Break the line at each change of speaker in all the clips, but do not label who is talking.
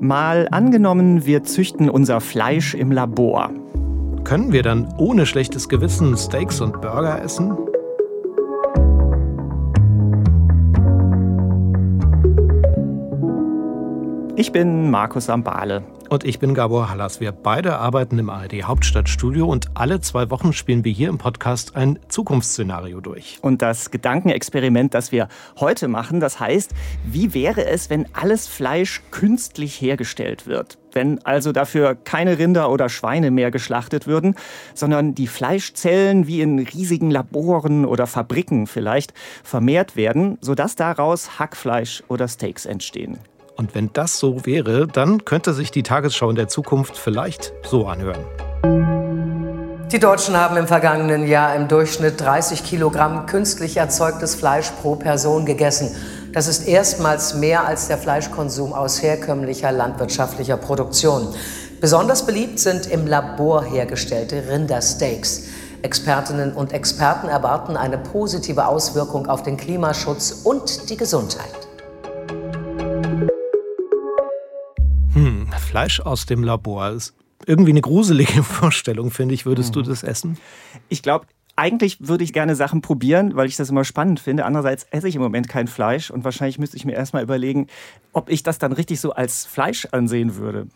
Mal angenommen, wir züchten unser Fleisch im Labor.
Können wir dann ohne schlechtes Gewissen Steaks und Burger essen?
Ich bin Markus Ambale.
Und ich bin Gabor Hallas. Wir beide arbeiten im ARD Hauptstadtstudio und alle zwei Wochen spielen wir hier im Podcast ein Zukunftsszenario durch.
Und das Gedankenexperiment, das wir heute machen, das heißt, wie wäre es, wenn alles Fleisch künstlich hergestellt wird? Wenn also dafür keine Rinder oder Schweine mehr geschlachtet würden, sondern die Fleischzellen wie in riesigen Laboren oder Fabriken vielleicht vermehrt werden, sodass daraus Hackfleisch oder Steaks entstehen.
Und wenn das so wäre, dann könnte sich die Tagesschau in der Zukunft vielleicht so anhören.
Die Deutschen haben im vergangenen Jahr im Durchschnitt 30 Kilogramm künstlich erzeugtes Fleisch pro Person gegessen. Das ist erstmals mehr als der Fleischkonsum aus herkömmlicher landwirtschaftlicher Produktion. Besonders beliebt sind im Labor hergestellte Rindersteaks. Expertinnen und Experten erwarten eine positive Auswirkung auf den Klimaschutz und die Gesundheit.
Fleisch aus dem Labor. Ist irgendwie eine gruselige Vorstellung, finde ich. Würdest mhm. du das essen?
Ich glaube, eigentlich würde ich gerne Sachen probieren, weil ich das immer spannend finde. Andererseits esse ich im Moment kein Fleisch und wahrscheinlich müsste ich mir erstmal überlegen, ob ich das dann richtig so als Fleisch ansehen würde.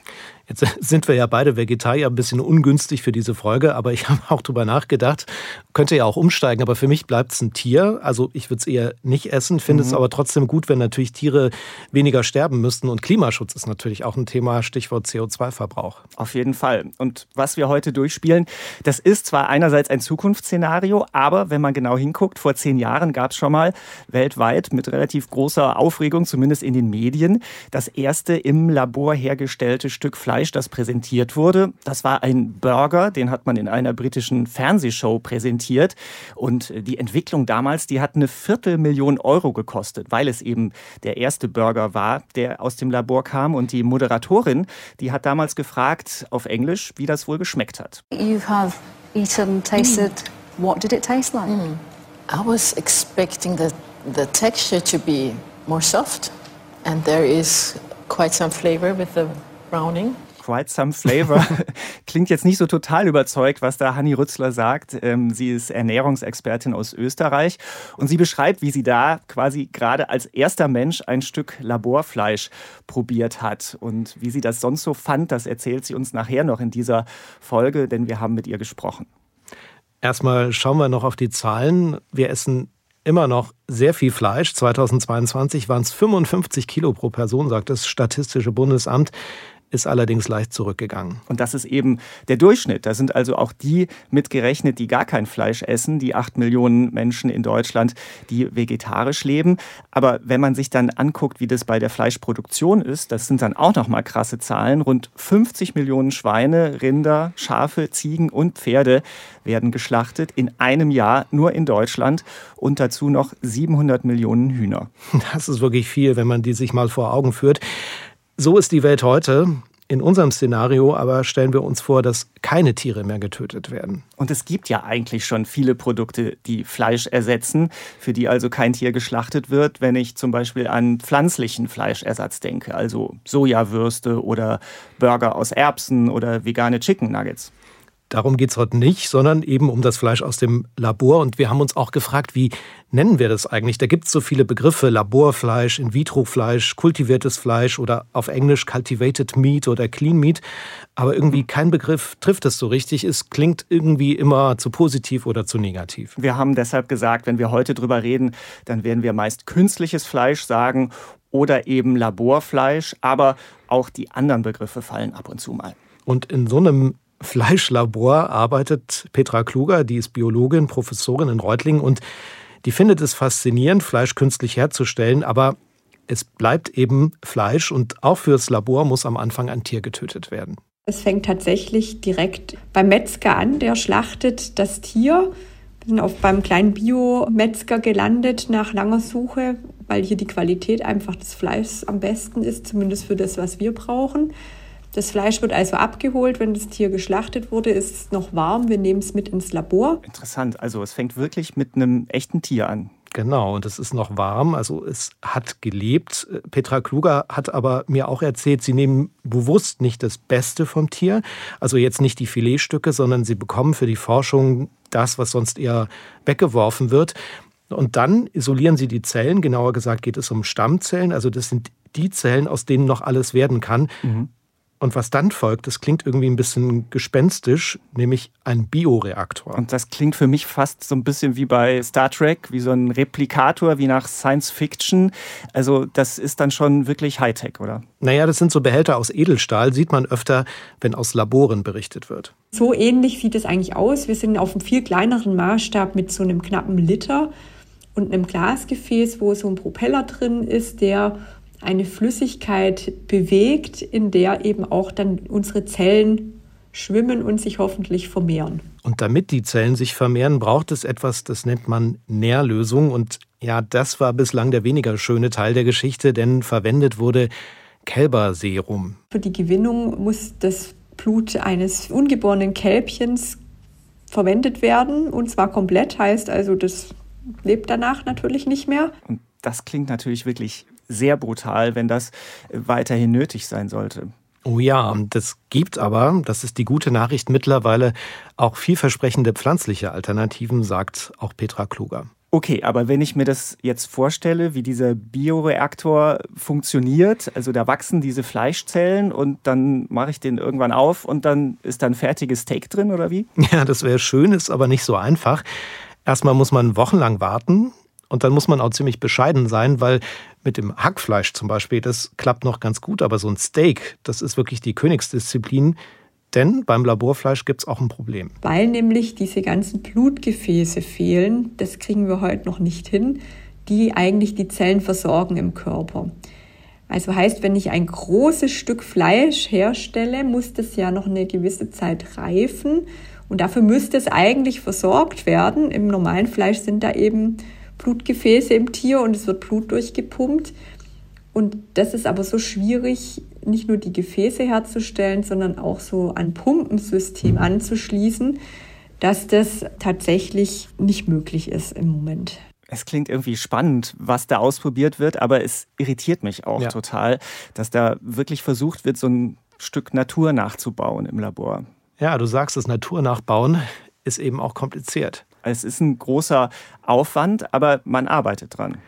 Jetzt sind wir ja beide Vegetarier, ein bisschen ungünstig für diese Folge, aber ich habe auch drüber nachgedacht, könnte ja auch umsteigen, aber für mich bleibt es ein Tier. Also ich würde es eher nicht essen, finde mhm. es aber trotzdem gut, wenn natürlich Tiere weniger sterben müssten. Und Klimaschutz ist natürlich auch ein Thema, Stichwort CO2-Verbrauch.
Auf jeden Fall. Und was wir heute durchspielen, das ist zwar einerseits ein Zukunftsszenario, aber wenn man genau hinguckt, vor zehn Jahren gab es schon mal weltweit mit relativ großer Aufregung, zumindest in den Medien, das erste im Labor hergestellte Stück Fleisch Fleisch, das präsentiert wurde. Das war ein Burger, den hat man in einer britischen Fernsehshow präsentiert. Und die Entwicklung damals, die hat eine Viertelmillion Euro gekostet, weil es eben der erste Burger war, der aus dem Labor kam. Und die Moderatorin, die hat damals gefragt auf Englisch, wie das wohl geschmeckt hat.
You have eaten, tasted. Mm. What did it taste like? Mm.
I was expecting the, the texture to be more soft, and there is quite some flavor with the browning.
Quite some flavor. Klingt jetzt nicht so total überzeugt, was da Hanni Rützler sagt. Ähm, sie ist Ernährungsexpertin aus Österreich und sie beschreibt, wie sie da quasi gerade als erster Mensch ein Stück Laborfleisch probiert hat. Und wie sie das sonst so fand, das erzählt sie uns nachher noch in dieser Folge, denn wir haben mit ihr gesprochen.
Erstmal schauen wir noch auf die Zahlen. Wir essen immer noch sehr viel Fleisch. 2022 waren es 55 Kilo pro Person, sagt das Statistische Bundesamt ist allerdings leicht zurückgegangen.
Und das ist eben der Durchschnitt. Da sind also auch die mitgerechnet, die gar kein Fleisch essen, die acht Millionen Menschen in Deutschland, die vegetarisch leben. Aber wenn man sich dann anguckt, wie das bei der Fleischproduktion ist, das sind dann auch noch mal krasse Zahlen. Rund 50 Millionen Schweine, Rinder, Schafe, Ziegen und Pferde werden geschlachtet in einem Jahr nur in Deutschland und dazu noch 700 Millionen Hühner.
Das ist wirklich viel, wenn man die sich mal vor Augen führt. So ist die Welt heute. In unserem Szenario aber stellen wir uns vor, dass keine Tiere mehr getötet werden.
Und es gibt ja eigentlich schon viele Produkte, die Fleisch ersetzen, für die also kein Tier geschlachtet wird, wenn ich zum Beispiel an pflanzlichen Fleischersatz denke, also Sojawürste oder Burger aus Erbsen oder vegane Chicken Nuggets.
Darum geht es heute nicht, sondern eben um das Fleisch aus dem Labor. Und wir haben uns auch gefragt, wie nennen wir das eigentlich? Da gibt es so viele Begriffe, Laborfleisch, In-vitro-Fleisch, kultiviertes Fleisch oder auf Englisch Cultivated Meat oder Clean Meat. Aber irgendwie kein Begriff trifft es so richtig. Es klingt irgendwie immer zu positiv oder zu negativ.
Wir haben deshalb gesagt, wenn wir heute drüber reden, dann werden wir meist künstliches Fleisch sagen oder eben Laborfleisch. Aber auch die anderen Begriffe fallen ab und zu mal.
Und in so einem Fleischlabor arbeitet Petra Kluger, die ist Biologin, Professorin in Reutlingen und die findet es faszinierend, Fleisch künstlich herzustellen, aber es bleibt eben Fleisch und auch fürs Labor muss am Anfang ein Tier getötet werden.
Es fängt tatsächlich direkt beim Metzger an, der schlachtet das Tier. Wir sind auch beim kleinen Bio-Metzger gelandet nach langer Suche, weil hier die Qualität einfach des Fleischs am besten ist, zumindest für das, was wir brauchen. Das Fleisch wird also abgeholt, wenn das Tier geschlachtet wurde, ist es noch warm. Wir nehmen es mit ins Labor.
Interessant. Also es fängt wirklich mit einem echten Tier an.
Genau, und es ist noch warm, also es hat gelebt. Petra Kluger hat aber mir auch erzählt, sie nehmen bewusst nicht das Beste vom Tier, also jetzt nicht die Filetstücke, sondern sie bekommen für die Forschung das, was sonst eher weggeworfen wird. Und dann isolieren sie die Zellen, genauer gesagt geht es um Stammzellen, also das sind die Zellen, aus denen noch alles werden kann. Mhm. Und was dann folgt, das klingt irgendwie ein bisschen gespenstisch, nämlich ein Bioreaktor.
Und das klingt für mich fast so ein bisschen wie bei Star Trek, wie so ein Replikator, wie nach Science Fiction. Also das ist dann schon wirklich Hightech, oder?
Naja, das sind so Behälter aus Edelstahl, sieht man öfter, wenn aus Laboren berichtet wird.
So ähnlich sieht es eigentlich aus. Wir sind auf einem viel kleineren Maßstab mit so einem knappen Liter und einem Glasgefäß, wo so ein Propeller drin ist, der eine Flüssigkeit bewegt, in der eben auch dann unsere Zellen schwimmen und sich hoffentlich vermehren.
Und damit die Zellen sich vermehren, braucht es etwas, das nennt man Nährlösung. Und ja, das war bislang der weniger schöne Teil der Geschichte, denn verwendet wurde Kälberserum.
Für die Gewinnung muss das Blut eines ungeborenen Kälbchens verwendet werden und zwar komplett, heißt also, das lebt danach natürlich nicht mehr.
Und das klingt natürlich wirklich sehr brutal, wenn das weiterhin nötig sein sollte.
Oh ja, das gibt aber, das ist die gute Nachricht mittlerweile, auch vielversprechende pflanzliche Alternativen, sagt auch Petra Kluger.
Okay, aber wenn ich mir das jetzt vorstelle, wie dieser Bioreaktor funktioniert, also da wachsen diese Fleischzellen und dann mache ich den irgendwann auf und dann ist da ein fertiges Steak drin oder wie?
Ja, das wäre schön, ist aber nicht so einfach. Erstmal muss man wochenlang warten, und dann muss man auch ziemlich bescheiden sein, weil mit dem Hackfleisch zum Beispiel, das klappt noch ganz gut, aber so ein Steak, das ist wirklich die Königsdisziplin. Denn beim Laborfleisch gibt es auch ein Problem.
Weil nämlich diese ganzen Blutgefäße fehlen, das kriegen wir heute noch nicht hin, die eigentlich die Zellen versorgen im Körper. Also heißt, wenn ich ein großes Stück Fleisch herstelle, muss das ja noch eine gewisse Zeit reifen. Und dafür müsste es eigentlich versorgt werden. Im normalen Fleisch sind da eben Blutgefäße im Tier und es wird Blut durchgepumpt. Und das ist aber so schwierig, nicht nur die Gefäße herzustellen, sondern auch so ein Pumpensystem anzuschließen, dass das tatsächlich nicht möglich ist im Moment.
Es klingt irgendwie spannend, was da ausprobiert wird, aber es irritiert mich auch ja. total, dass da wirklich versucht wird, so ein Stück Natur nachzubauen im Labor.
Ja, du sagst es, Natur nachbauen ist eben auch kompliziert.
Es ist ein großer Aufwand, aber man arbeitet dran.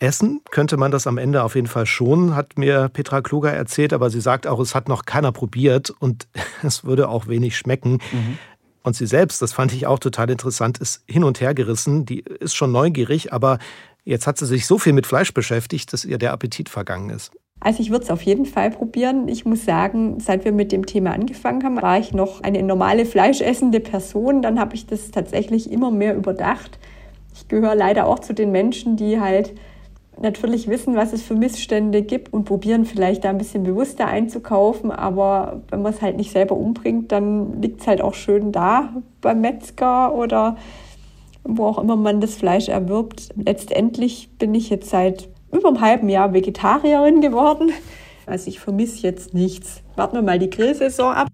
Essen könnte man das am Ende auf jeden Fall schon, hat mir Petra Kluger erzählt, aber sie sagt auch, es hat noch keiner probiert und es würde auch wenig schmecken. Mhm. Und sie selbst, das fand ich auch total interessant, ist hin und her gerissen. Die ist schon neugierig, aber jetzt hat sie sich so viel mit Fleisch beschäftigt, dass ihr der Appetit vergangen ist.
Also ich würde es auf jeden Fall probieren. Ich muss sagen, seit wir mit dem Thema angefangen haben, war ich noch eine normale fleischessende Person. Dann habe ich das tatsächlich immer mehr überdacht. Ich gehöre leider auch zu den Menschen, die halt natürlich wissen, was es für Missstände gibt und probieren vielleicht da ein bisschen bewusster einzukaufen. Aber wenn man es halt nicht selber umbringt, dann liegt es halt auch schön da beim Metzger oder wo auch immer man das Fleisch erwirbt. Letztendlich bin ich jetzt seit über einem halben Jahr Vegetarierin geworden. Also ich vermisse jetzt nichts. Warten wir mal die Grillsaison ab.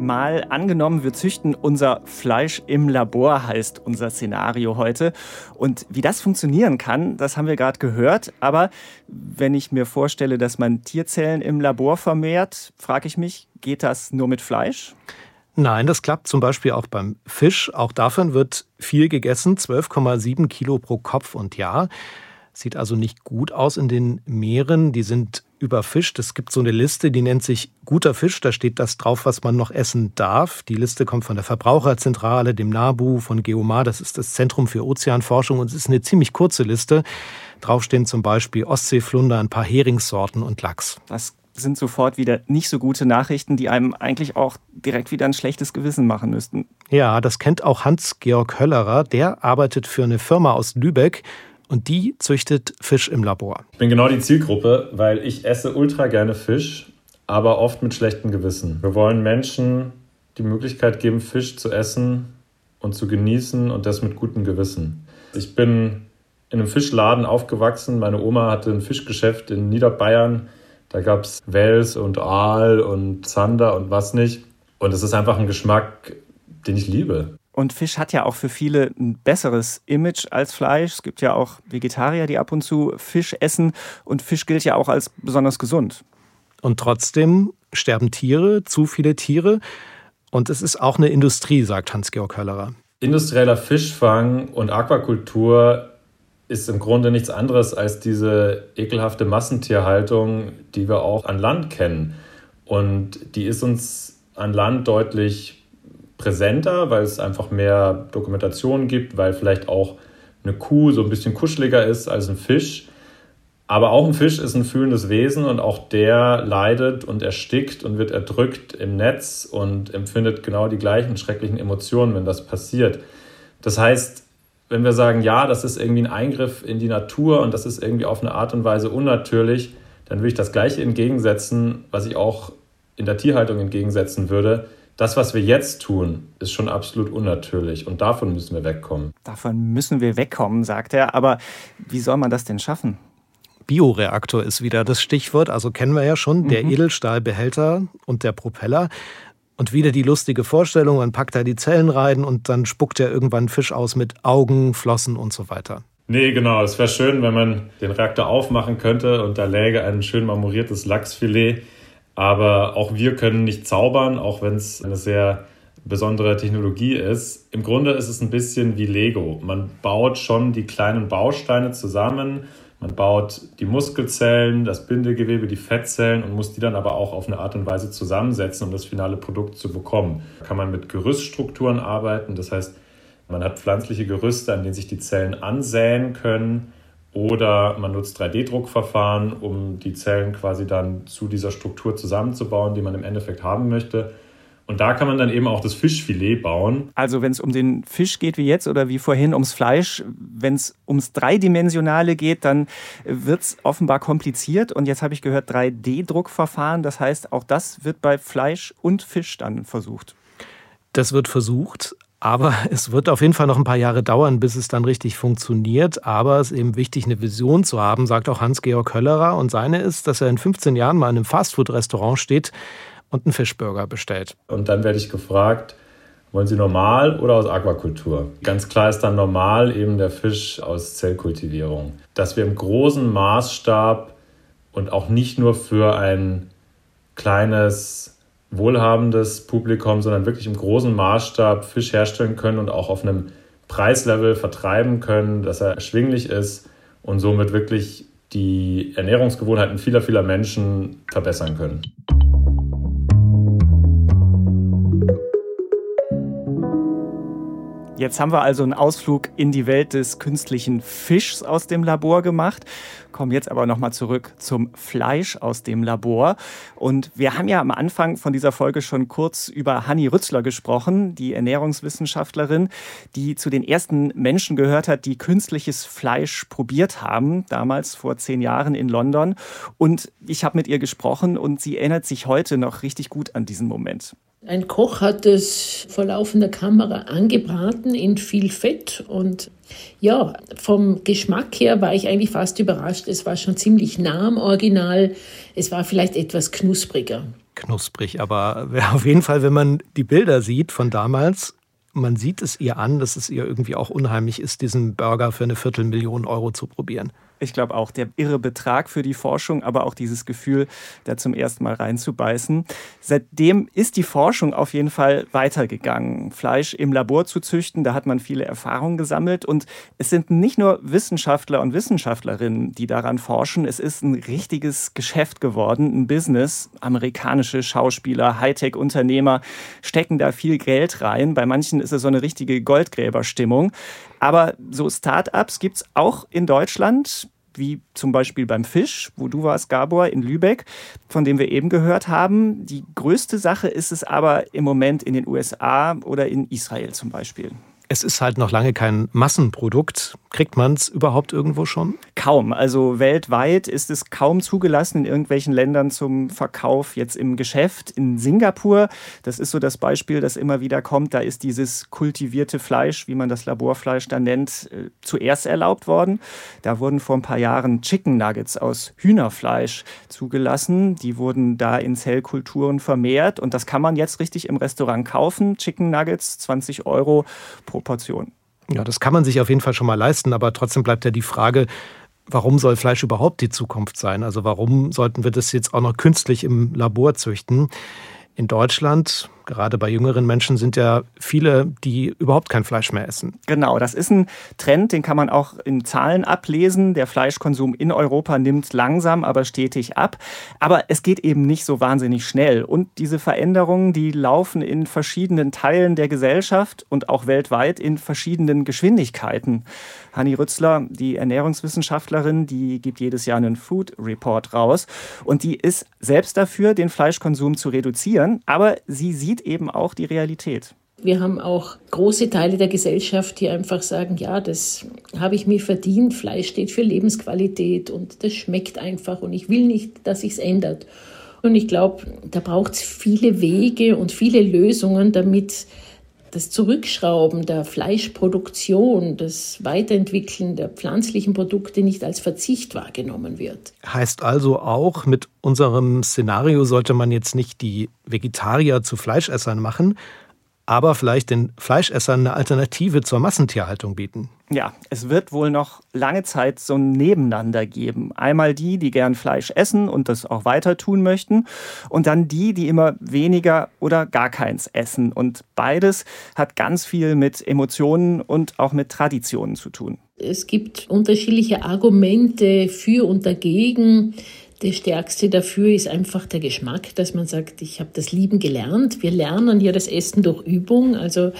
Mal angenommen, wir züchten unser Fleisch im Labor, heißt unser Szenario heute. Und wie das funktionieren kann, das haben wir gerade gehört. Aber wenn ich mir vorstelle, dass man Tierzellen im Labor vermehrt, frage ich mich, geht das nur mit Fleisch?
Nein, das klappt zum Beispiel auch beim Fisch. Auch davon wird viel gegessen, 12,7 Kilo pro Kopf und Jahr. Sieht also nicht gut aus in den Meeren. Die sind überfischt. Es gibt so eine Liste, die nennt sich guter Fisch. Da steht das drauf, was man noch essen darf. Die Liste kommt von der Verbraucherzentrale, dem NABU, von Geomar. Das ist das Zentrum für Ozeanforschung und es ist eine ziemlich kurze Liste. Drauf stehen zum Beispiel Ostseeflunder, ein paar Heringssorten und Lachs.
Das sind sofort wieder nicht so gute Nachrichten, die einem eigentlich auch direkt wieder ein schlechtes Gewissen machen müssten.
Ja, das kennt auch Hans-Georg Höllerer. Der arbeitet für eine Firma aus Lübeck und die züchtet Fisch im Labor.
Ich bin genau die Zielgruppe, weil ich esse ultra gerne Fisch, aber oft mit schlechtem Gewissen. Wir wollen Menschen die Möglichkeit geben, Fisch zu essen und zu genießen und das mit gutem Gewissen. Ich bin in einem Fischladen aufgewachsen. Meine Oma hatte ein Fischgeschäft in Niederbayern. Da gab es Wels und Aal und Zander und was nicht. Und es ist einfach ein Geschmack, den ich liebe.
Und Fisch hat ja auch für viele ein besseres Image als Fleisch. Es gibt ja auch Vegetarier, die ab und zu Fisch essen. Und Fisch gilt ja auch als besonders gesund.
Und trotzdem sterben Tiere, zu viele Tiere. Und es ist auch eine Industrie, sagt Hans-Georg Höllerer.
Industrieller Fischfang und Aquakultur ist im Grunde nichts anderes als diese ekelhafte Massentierhaltung, die wir auch an Land kennen. Und die ist uns an Land deutlich präsenter, weil es einfach mehr Dokumentation gibt, weil vielleicht auch eine Kuh so ein bisschen kuscheliger ist als ein Fisch. Aber auch ein Fisch ist ein fühlendes Wesen und auch der leidet und erstickt und wird erdrückt im Netz und empfindet genau die gleichen schrecklichen Emotionen, wenn das passiert. Das heißt, wenn wir sagen, ja, das ist irgendwie ein Eingriff in die Natur und das ist irgendwie auf eine Art und Weise unnatürlich, dann würde ich das Gleiche entgegensetzen, was ich auch in der Tierhaltung entgegensetzen würde. Das, was wir jetzt tun, ist schon absolut unnatürlich und davon müssen wir wegkommen.
Davon müssen wir wegkommen, sagt er. Aber wie soll man das denn schaffen?
Bioreaktor ist wieder das Stichwort, also kennen wir ja schon, der mhm. Edelstahlbehälter und der Propeller. Und wieder die lustige Vorstellung, man packt da die Zellen rein und dann spuckt er irgendwann Fisch aus mit Augen, Flossen und so weiter.
Nee, genau. Es wäre schön, wenn man den Reaktor aufmachen könnte und da läge ein schön marmoriertes Lachsfilet. Aber auch wir können nicht zaubern, auch wenn es eine sehr besondere Technologie ist. Im Grunde ist es ein bisschen wie Lego. Man baut schon die kleinen Bausteine zusammen man baut die Muskelzellen, das Bindegewebe, die Fettzellen und muss die dann aber auch auf eine Art und Weise zusammensetzen, um das finale Produkt zu bekommen. Da kann man mit Gerüststrukturen arbeiten, das heißt, man hat pflanzliche Gerüste, an denen sich die Zellen ansäen können oder man nutzt 3D-Druckverfahren, um die Zellen quasi dann zu dieser Struktur zusammenzubauen, die man im Endeffekt haben möchte. Und da kann man dann eben auch das Fischfilet bauen.
Also wenn es um den Fisch geht wie jetzt oder wie vorhin ums Fleisch, wenn es ums Dreidimensionale geht, dann wird es offenbar kompliziert. Und jetzt habe ich gehört 3D-Druckverfahren. Das heißt, auch das wird bei Fleisch und Fisch dann versucht.
Das wird versucht. Aber es wird auf jeden Fall noch ein paar Jahre dauern, bis es dann richtig funktioniert. Aber es ist eben wichtig, eine Vision zu haben, sagt auch Hans-Georg Höllerer. Und seine ist, dass er in 15 Jahren mal in einem Fastfood-Restaurant steht und einen Fischburger bestellt.
Und dann werde ich gefragt, wollen Sie normal oder aus Aquakultur? Ganz klar ist dann normal eben der Fisch aus Zellkultivierung. Dass wir im großen Maßstab und auch nicht nur für ein kleines, wohlhabendes Publikum, sondern wirklich im großen Maßstab Fisch herstellen können und auch auf einem Preislevel vertreiben können, dass er erschwinglich ist und somit wirklich die Ernährungsgewohnheiten vieler, vieler Menschen verbessern können.
Jetzt haben wir also einen Ausflug in die Welt des künstlichen Fischs aus dem Labor gemacht, kommen jetzt aber nochmal zurück zum Fleisch aus dem Labor. Und wir haben ja am Anfang von dieser Folge schon kurz über Hanni Rützler gesprochen, die Ernährungswissenschaftlerin, die zu den ersten Menschen gehört hat, die künstliches Fleisch probiert haben, damals vor zehn Jahren in London. Und ich habe mit ihr gesprochen und sie erinnert sich heute noch richtig gut an diesen Moment.
Ein Koch hat es vor laufender Kamera angebraten in viel Fett und ja, vom Geschmack her war ich eigentlich fast überrascht. Es war schon ziemlich nah am Original. Es war vielleicht etwas knuspriger.
Knusprig, aber auf jeden Fall, wenn man die Bilder sieht von damals, man sieht es ihr an, dass es ihr irgendwie auch unheimlich ist, diesen Burger für eine Viertelmillion Euro zu probieren.
Ich glaube auch, der irre Betrag für die Forschung, aber auch dieses Gefühl, da zum ersten Mal reinzubeißen. Seitdem ist die Forschung auf jeden Fall weitergegangen. Fleisch im Labor zu züchten, da hat man viele Erfahrungen gesammelt. Und es sind nicht nur Wissenschaftler und Wissenschaftlerinnen, die daran forschen. Es ist ein richtiges Geschäft geworden, ein Business. Amerikanische Schauspieler, Hightech-Unternehmer stecken da viel Geld rein. Bei manchen ist es so eine richtige Goldgräberstimmung. Aber so Start-ups gibt es auch in Deutschland wie zum Beispiel beim Fisch, wo du warst, Gabor, in Lübeck, von dem wir eben gehört haben. Die größte Sache ist es aber im Moment in den USA oder in Israel zum Beispiel.
Es ist halt noch lange kein Massenprodukt. Kriegt man es überhaupt irgendwo schon?
Kaum. Also weltweit ist es kaum zugelassen in irgendwelchen Ländern zum Verkauf jetzt im Geschäft. In Singapur, das ist so das Beispiel, das immer wieder kommt, da ist dieses kultivierte Fleisch, wie man das Laborfleisch da nennt, äh, zuerst erlaubt worden. Da wurden vor ein paar Jahren Chicken Nuggets aus Hühnerfleisch zugelassen. Die wurden da in Zellkulturen vermehrt und das kann man jetzt richtig im Restaurant kaufen. Chicken Nuggets, 20 Euro pro Portion.
Ja, das kann man sich auf jeden Fall schon mal leisten, aber trotzdem bleibt ja die Frage, warum soll Fleisch überhaupt die Zukunft sein? Also warum sollten wir das jetzt auch noch künstlich im Labor züchten? In Deutschland, gerade bei jüngeren Menschen, sind ja viele, die überhaupt kein Fleisch mehr essen.
Genau, das ist ein Trend, den kann man auch in Zahlen ablesen. Der Fleischkonsum in Europa nimmt langsam, aber stetig ab. Aber es geht eben nicht so wahnsinnig schnell. Und diese Veränderungen, die laufen in verschiedenen Teilen der Gesellschaft und auch weltweit in verschiedenen Geschwindigkeiten. Hanni Rützler, die Ernährungswissenschaftlerin, die gibt jedes Jahr einen Food Report raus. Und die ist selbst dafür, den Fleischkonsum zu reduzieren. Aber sie sieht eben auch die Realität.
Wir haben auch große Teile der Gesellschaft, die einfach sagen, ja, das habe ich mir verdient. Fleisch steht für Lebensqualität und das schmeckt einfach und ich will nicht, dass sich's ändert. Und ich glaube, da braucht es viele Wege und viele Lösungen, damit das Zurückschrauben der Fleischproduktion, das Weiterentwickeln der pflanzlichen Produkte nicht als Verzicht wahrgenommen wird.
Heißt also auch, mit unserem Szenario sollte man jetzt nicht die Vegetarier zu Fleischessern machen, aber vielleicht den Fleischessern eine Alternative zur Massentierhaltung bieten.
Ja, es wird wohl noch lange Zeit so ein Nebeneinander geben. Einmal die, die gern Fleisch essen und das auch weiter tun möchten, und dann die, die immer weniger oder gar keins essen. Und beides hat ganz viel mit Emotionen und auch mit Traditionen zu tun.
Es gibt unterschiedliche Argumente für und dagegen. Das Stärkste dafür ist einfach der Geschmack, dass man sagt, ich habe das Lieben gelernt. Wir lernen hier das Essen durch Übung. Also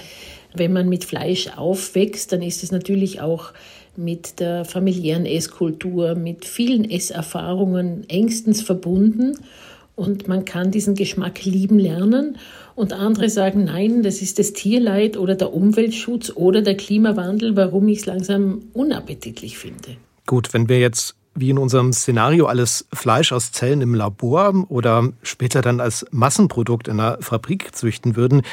wenn man mit Fleisch aufwächst, dann ist es natürlich auch mit der familiären Esskultur, mit vielen Esserfahrungen engstens verbunden. Und man kann diesen Geschmack lieben lernen. Und andere sagen, nein, das ist das Tierleid oder der Umweltschutz oder der Klimawandel, warum ich es langsam unappetitlich finde.
Gut, wenn wir jetzt wie in unserem Szenario alles Fleisch aus Zellen im Labor oder später dann als Massenprodukt in einer Fabrik züchten würden,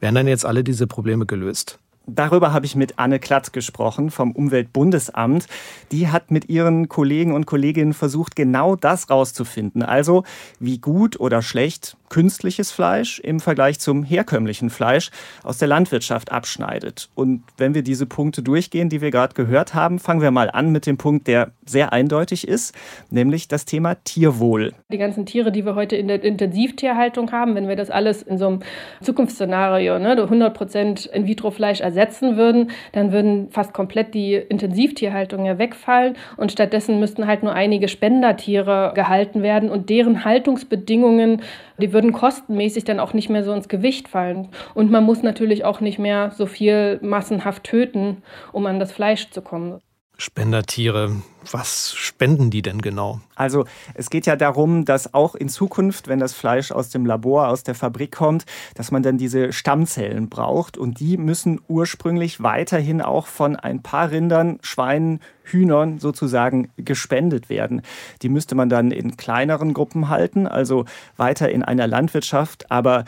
wären dann jetzt alle diese Probleme gelöst.
Darüber habe ich mit Anne Klatt gesprochen vom Umweltbundesamt. Die hat mit ihren Kollegen und Kolleginnen versucht, genau das rauszufinden. Also, wie gut oder schlecht künstliches Fleisch im Vergleich zum herkömmlichen Fleisch aus der Landwirtschaft abschneidet. Und wenn wir diese Punkte durchgehen, die wir gerade gehört haben, fangen wir mal an mit dem Punkt, der sehr eindeutig ist, nämlich das Thema Tierwohl.
Die ganzen Tiere, die wir heute in der Intensivtierhaltung haben, wenn wir das alles in so einem Zukunftsszenario, ne, 100 Prozent In-vitro-Fleisch ersetzen würden, dann würden fast komplett die Intensivtierhaltung ja wegfallen und stattdessen müssten halt nur einige Spendertiere gehalten werden und deren Haltungsbedingungen, die würden kostenmäßig dann auch nicht mehr so ins Gewicht fallen. Und man muss natürlich auch nicht mehr so viel massenhaft töten, um an das Fleisch zu kommen.
Spendertiere, was spenden die denn genau?
Also es geht ja darum, dass auch in Zukunft, wenn das Fleisch aus dem Labor, aus der Fabrik kommt, dass man dann diese Stammzellen braucht und die müssen ursprünglich weiterhin auch von ein paar Rindern, Schweinen, Hühnern sozusagen gespendet werden. Die müsste man dann in kleineren Gruppen halten, also weiter in einer Landwirtschaft, aber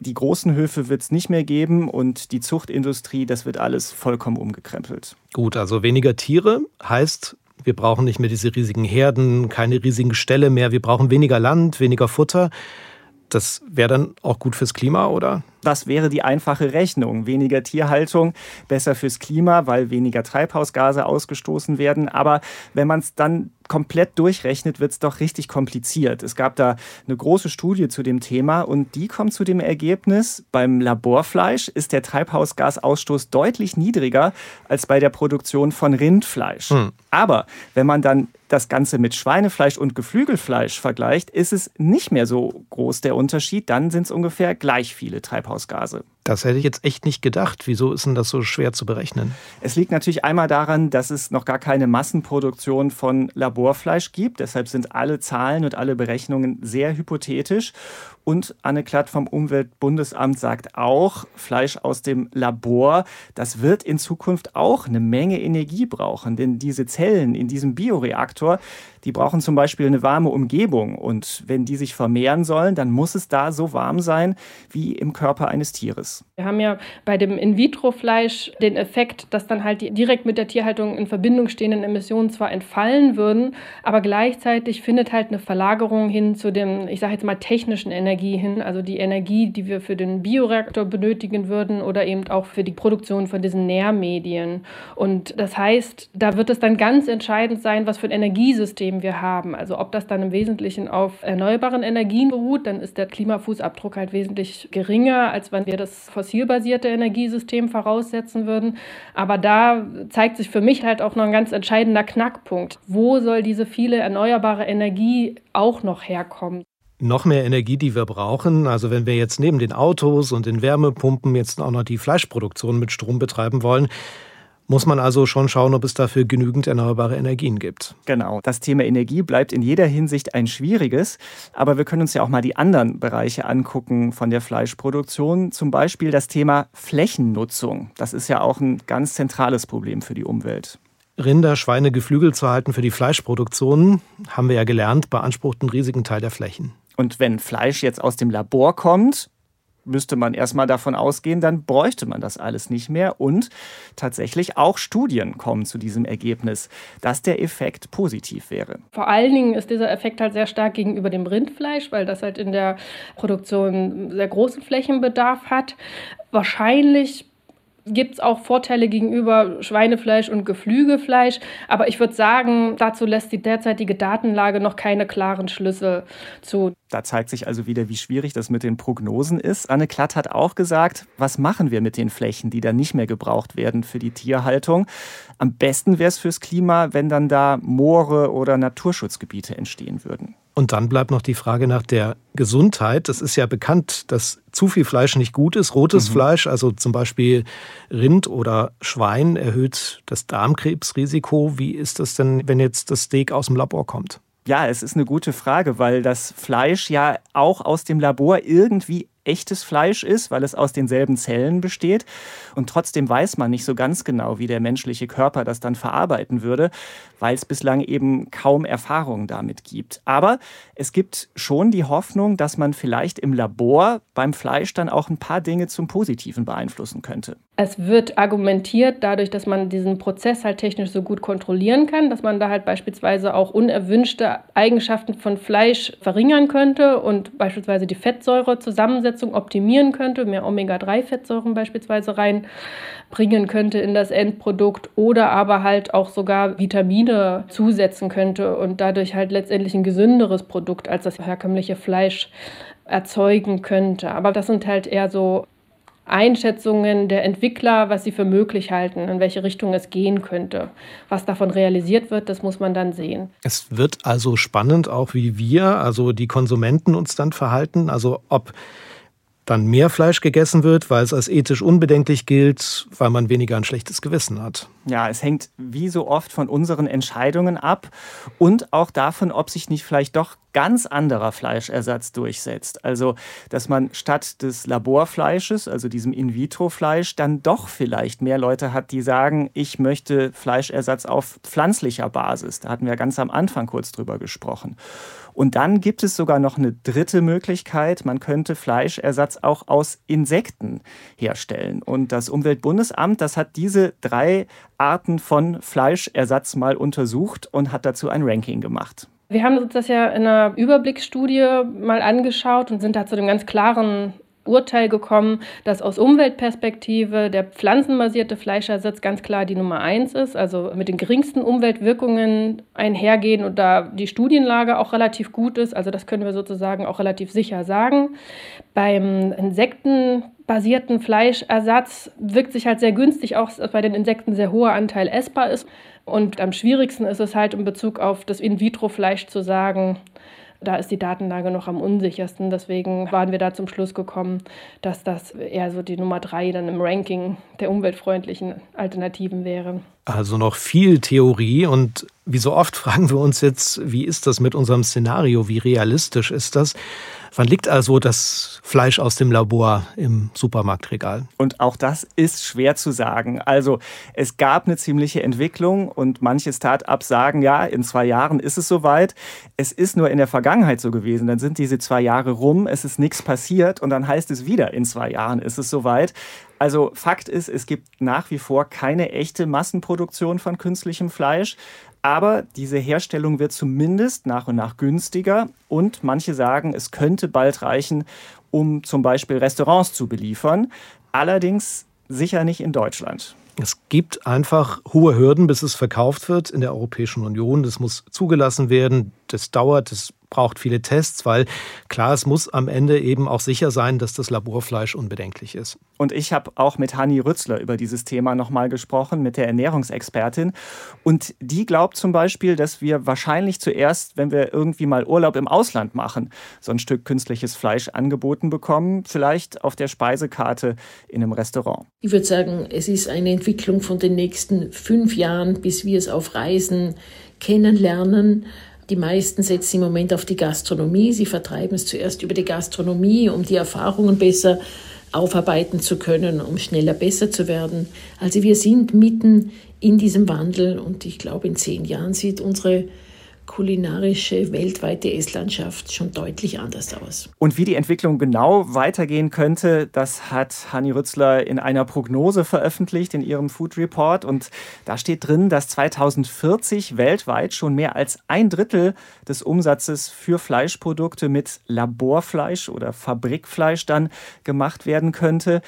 die großen Höfe wird es nicht mehr geben und die Zuchtindustrie, das wird alles vollkommen umgekrempelt.
Gut, also weniger Tiere heißt, wir brauchen nicht mehr diese riesigen Herden, keine riesigen Ställe mehr, wir brauchen weniger Land, weniger Futter. Das wäre dann auch gut fürs Klima, oder?
Das wäre die einfache Rechnung. Weniger Tierhaltung, besser fürs Klima, weil weniger Treibhausgase ausgestoßen werden. Aber wenn man es dann komplett durchrechnet, wird es doch richtig kompliziert. Es gab da eine große Studie zu dem Thema und die kommt zu dem Ergebnis, beim Laborfleisch ist der Treibhausgasausstoß deutlich niedriger als bei der Produktion von Rindfleisch. Hm. Aber wenn man dann das Ganze mit Schweinefleisch und Geflügelfleisch vergleicht, ist es nicht mehr so groß der Unterschied. Dann sind es ungefähr gleich viele Treibhausgase.
Das hätte ich jetzt echt nicht gedacht. Wieso ist denn das so schwer zu berechnen?
Es liegt natürlich einmal daran, dass es noch gar keine Massenproduktion von Laborfleisch gibt. Deshalb sind alle Zahlen und alle Berechnungen sehr hypothetisch. Und Anne Klatt vom Umweltbundesamt sagt auch, Fleisch aus dem Labor, das wird in Zukunft auch eine Menge Energie brauchen. Denn diese Zellen in diesem Bioreaktor, die brauchen zum Beispiel eine warme Umgebung. Und wenn die sich vermehren sollen, dann muss es da so warm sein wie im Körper eines Tieres.
Wir haben ja bei dem In-vitro-Fleisch den Effekt, dass dann halt die direkt mit der Tierhaltung in Verbindung stehenden Emissionen zwar entfallen würden, aber gleichzeitig findet halt eine Verlagerung hin zu dem, ich sage jetzt mal, technischen Energie hin, also die Energie, die wir für den Bioreaktor benötigen würden oder eben auch für die Produktion von diesen Nährmedien. Und das heißt, da wird es dann ganz entscheidend sein, was für ein Energiesystem wir haben. Also ob das dann im Wesentlichen auf erneuerbaren Energien beruht, dann ist der Klimafußabdruck halt wesentlich geringer, als wenn wir das fossilbasierte Energiesystem voraussetzen würden. Aber da zeigt sich für mich halt auch noch ein ganz entscheidender Knackpunkt. Wo soll diese viele erneuerbare Energie auch noch herkommen?
noch mehr Energie, die wir brauchen. Also wenn wir jetzt neben den Autos und den Wärmepumpen jetzt auch noch die Fleischproduktion mit Strom betreiben wollen, muss man also schon schauen, ob es dafür genügend erneuerbare Energien gibt.
Genau, das Thema Energie bleibt in jeder Hinsicht ein schwieriges, aber wir können uns ja auch mal die anderen Bereiche angucken von der Fleischproduktion, zum Beispiel das Thema Flächennutzung. Das ist ja auch ein ganz zentrales Problem für die Umwelt.
Rinder, Schweine, Geflügel zu halten für die Fleischproduktion, haben wir ja gelernt, beansprucht einen riesigen Teil der Flächen.
Und wenn Fleisch jetzt aus dem Labor kommt, müsste man erstmal davon ausgehen, dann bräuchte man das alles nicht mehr. Und tatsächlich auch Studien kommen zu diesem Ergebnis, dass der Effekt positiv wäre.
Vor allen Dingen ist dieser Effekt halt sehr stark gegenüber dem Rindfleisch, weil das halt in der Produktion sehr großen Flächenbedarf hat. Wahrscheinlich gibt es auch Vorteile gegenüber Schweinefleisch und Geflügelfleisch. Aber ich würde sagen, dazu lässt die derzeitige Datenlage noch keine klaren Schlüsse zu.
Da zeigt sich also wieder, wie schwierig das mit den Prognosen ist. Anne Klatt hat auch gesagt, was machen wir mit den Flächen, die dann nicht mehr gebraucht werden für die Tierhaltung? Am besten wäre es fürs Klima, wenn dann da Moore oder Naturschutzgebiete entstehen würden.
Und dann bleibt noch die Frage nach der Gesundheit. Es ist ja bekannt, dass zu viel Fleisch nicht gut ist. Rotes mhm. Fleisch, also zum Beispiel Rind oder Schwein, erhöht das Darmkrebsrisiko. Wie ist das denn, wenn jetzt das Steak aus dem Labor kommt?
Ja, es ist eine gute Frage, weil das Fleisch ja auch aus dem Labor irgendwie echtes Fleisch ist, weil es aus denselben Zellen besteht. Und trotzdem weiß man nicht so ganz genau, wie der menschliche Körper das dann verarbeiten würde, weil es bislang eben kaum Erfahrungen damit gibt. Aber es gibt schon die Hoffnung, dass man vielleicht im Labor beim Fleisch dann auch ein paar Dinge zum Positiven beeinflussen könnte.
Es wird argumentiert, dadurch, dass man diesen Prozess halt technisch so gut kontrollieren kann, dass man da halt beispielsweise auch unerwünschte Eigenschaften von Fleisch verringern könnte und beispielsweise die Fettsäurezusammensetzung optimieren könnte, mehr Omega-3-Fettsäuren beispielsweise reinbringen könnte in das Endprodukt oder aber halt auch sogar Vitamine zusetzen könnte und dadurch halt letztendlich ein gesünderes Produkt als das herkömmliche Fleisch erzeugen könnte. Aber das sind halt eher so Einschätzungen der Entwickler, was sie für möglich halten, in welche Richtung es gehen könnte. Was davon realisiert wird, das muss man dann sehen.
Es wird also spannend, auch wie wir, also die Konsumenten uns dann verhalten. Also ob dann mehr Fleisch gegessen wird, weil es als ethisch unbedenklich gilt, weil man weniger ein schlechtes Gewissen hat.
Ja, es hängt wie so oft von unseren Entscheidungen ab und auch davon, ob sich nicht vielleicht doch ganz anderer Fleischersatz durchsetzt. Also, dass man statt des Laborfleisches, also diesem In-vitro-Fleisch, dann doch vielleicht mehr Leute hat, die sagen, ich möchte Fleischersatz auf pflanzlicher Basis. Da hatten wir ganz am Anfang kurz drüber gesprochen. Und dann gibt es sogar noch eine dritte Möglichkeit. Man könnte Fleischersatz auch aus Insekten herstellen. Und das Umweltbundesamt, das hat diese drei Arten von Fleischersatz mal untersucht und hat dazu ein Ranking gemacht.
Wir haben uns das ja in einer Überblicksstudie mal angeschaut und sind da zu dem ganz klaren Urteil gekommen, dass aus Umweltperspektive der pflanzenbasierte Fleischersatz ganz klar die Nummer eins ist, also mit den geringsten Umweltwirkungen einhergehen und da die Studienlage auch relativ gut ist. Also das können wir sozusagen auch relativ sicher sagen. Beim insektenbasierten Fleischersatz wirkt sich halt sehr günstig aus, dass bei den Insekten sehr hoher Anteil essbar ist. Und am schwierigsten ist es halt in Bezug auf das In-vitro-Fleisch zu sagen, da ist die Datenlage noch am unsichersten. Deswegen waren wir da zum Schluss gekommen, dass das eher so die Nummer drei dann im Ranking der umweltfreundlichen Alternativen wäre.
Also noch viel Theorie und Wie so oft fragen wir uns jetzt, wie ist das mit unserem Szenario? Wie realistisch ist das? Wann liegt also das Fleisch aus dem Labor im Supermarktregal?
Und auch das ist schwer zu sagen. Also es gab eine ziemliche Entwicklung und manche Start-ups sagen, ja, in zwei Jahren ist es soweit. Es ist nur in der Vergangenheit so gewesen. Dann sind diese zwei Jahre rum, es ist nichts passiert und dann heißt es wieder, in zwei Jahren ist es soweit. Also Fakt ist, es gibt nach wie vor keine echte Massenproduktion von künstlichem Fleisch. Aber diese Herstellung wird zumindest nach und nach günstiger und manche sagen, es könnte bald reichen, um zum Beispiel Restaurants zu beliefern. Allerdings sicher nicht in Deutschland.
Es gibt einfach hohe Hürden, bis es verkauft wird in der Europäischen Union. Das muss zugelassen werden. Das dauert, das braucht viele Tests, weil klar, es muss am Ende eben auch sicher sein, dass das Laborfleisch unbedenklich ist.
Und ich habe auch mit Hanni Rützler über dieses Thema nochmal gesprochen, mit der Ernährungsexpertin. Und die glaubt zum Beispiel, dass wir wahrscheinlich zuerst, wenn wir irgendwie mal Urlaub im Ausland machen, so ein Stück künstliches Fleisch angeboten bekommen, vielleicht auf der Speisekarte in einem Restaurant.
Ich würde sagen, es ist eine Entwicklung von den nächsten fünf Jahren, bis wir es auf Reisen kennenlernen. Die meisten setzen im Moment auf die Gastronomie. Sie vertreiben es zuerst über die Gastronomie, um die Erfahrungen besser aufarbeiten zu können, um schneller besser zu werden. Also wir sind mitten in diesem Wandel und ich glaube, in zehn Jahren sieht unsere kulinarische weltweite Esslandschaft schon deutlich anders aus.
Und wie die Entwicklung genau weitergehen könnte, das hat Hanni Rützler in einer Prognose veröffentlicht in ihrem Food Report. Und da steht drin, dass 2040 weltweit schon mehr als ein Drittel des Umsatzes für Fleischprodukte mit Laborfleisch oder Fabrikfleisch dann gemacht werden könnte.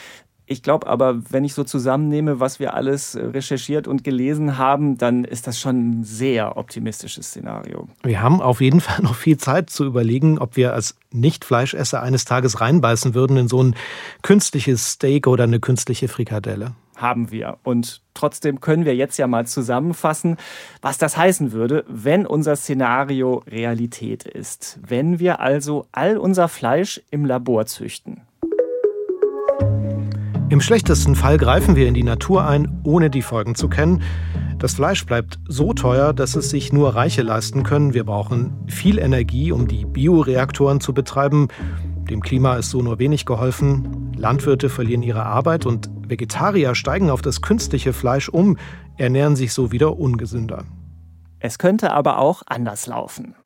Ich glaube aber, wenn ich so zusammennehme, was wir alles äh, recherchiert und gelesen haben, dann ist das schon ein sehr optimistisches Szenario.
Wir haben auf jeden Fall noch viel Zeit zu überlegen, ob wir als Nicht-Fleischesser eines Tages reinbeißen würden in so ein künstliches Steak oder eine künstliche Frikadelle.
Haben wir. Und trotzdem können wir jetzt ja mal zusammenfassen, was das heißen würde, wenn unser Szenario Realität ist. Wenn wir also all unser Fleisch im Labor züchten.
Im schlechtesten Fall greifen wir in die Natur ein, ohne die Folgen zu kennen. Das Fleisch bleibt so teuer, dass es sich nur Reiche leisten können. Wir brauchen viel Energie, um die Bioreaktoren zu betreiben. Dem Klima ist so nur wenig geholfen. Landwirte verlieren ihre Arbeit und Vegetarier steigen auf das künstliche Fleisch um, ernähren sich so wieder ungesünder.
Es könnte aber auch anders laufen.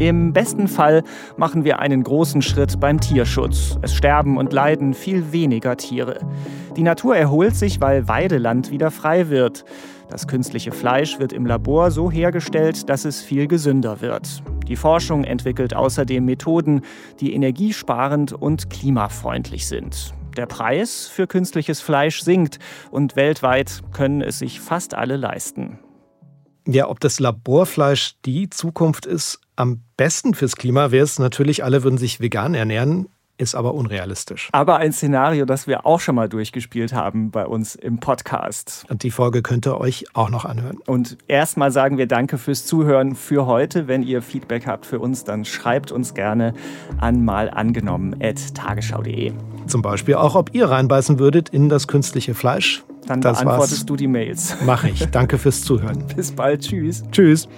Im besten Fall machen wir einen großen Schritt beim Tierschutz. Es sterben und leiden viel weniger Tiere. Die Natur erholt sich, weil Weideland wieder frei wird. Das künstliche Fleisch wird im Labor so hergestellt, dass es viel gesünder wird. Die Forschung entwickelt außerdem Methoden, die energiesparend und klimafreundlich sind. Der Preis für künstliches Fleisch sinkt und weltweit können es sich fast alle leisten.
Ja, ob das Laborfleisch die Zukunft ist, am besten fürs Klima wäre es natürlich, alle würden sich vegan ernähren, ist aber unrealistisch.
Aber ein Szenario, das wir auch schon mal durchgespielt haben bei uns im Podcast.
Und die Folge könnt ihr euch auch noch anhören.
Und erstmal sagen wir Danke fürs Zuhören für heute. Wenn ihr Feedback habt für uns, dann schreibt uns gerne an malangenommen.tagesschau.de.
Zum Beispiel auch, ob ihr reinbeißen würdet in das künstliche Fleisch.
Dann das beantwortest war's. du die Mails.
Mache ich. Danke fürs Zuhören.
Bis bald. Tschüss.
Tschüss.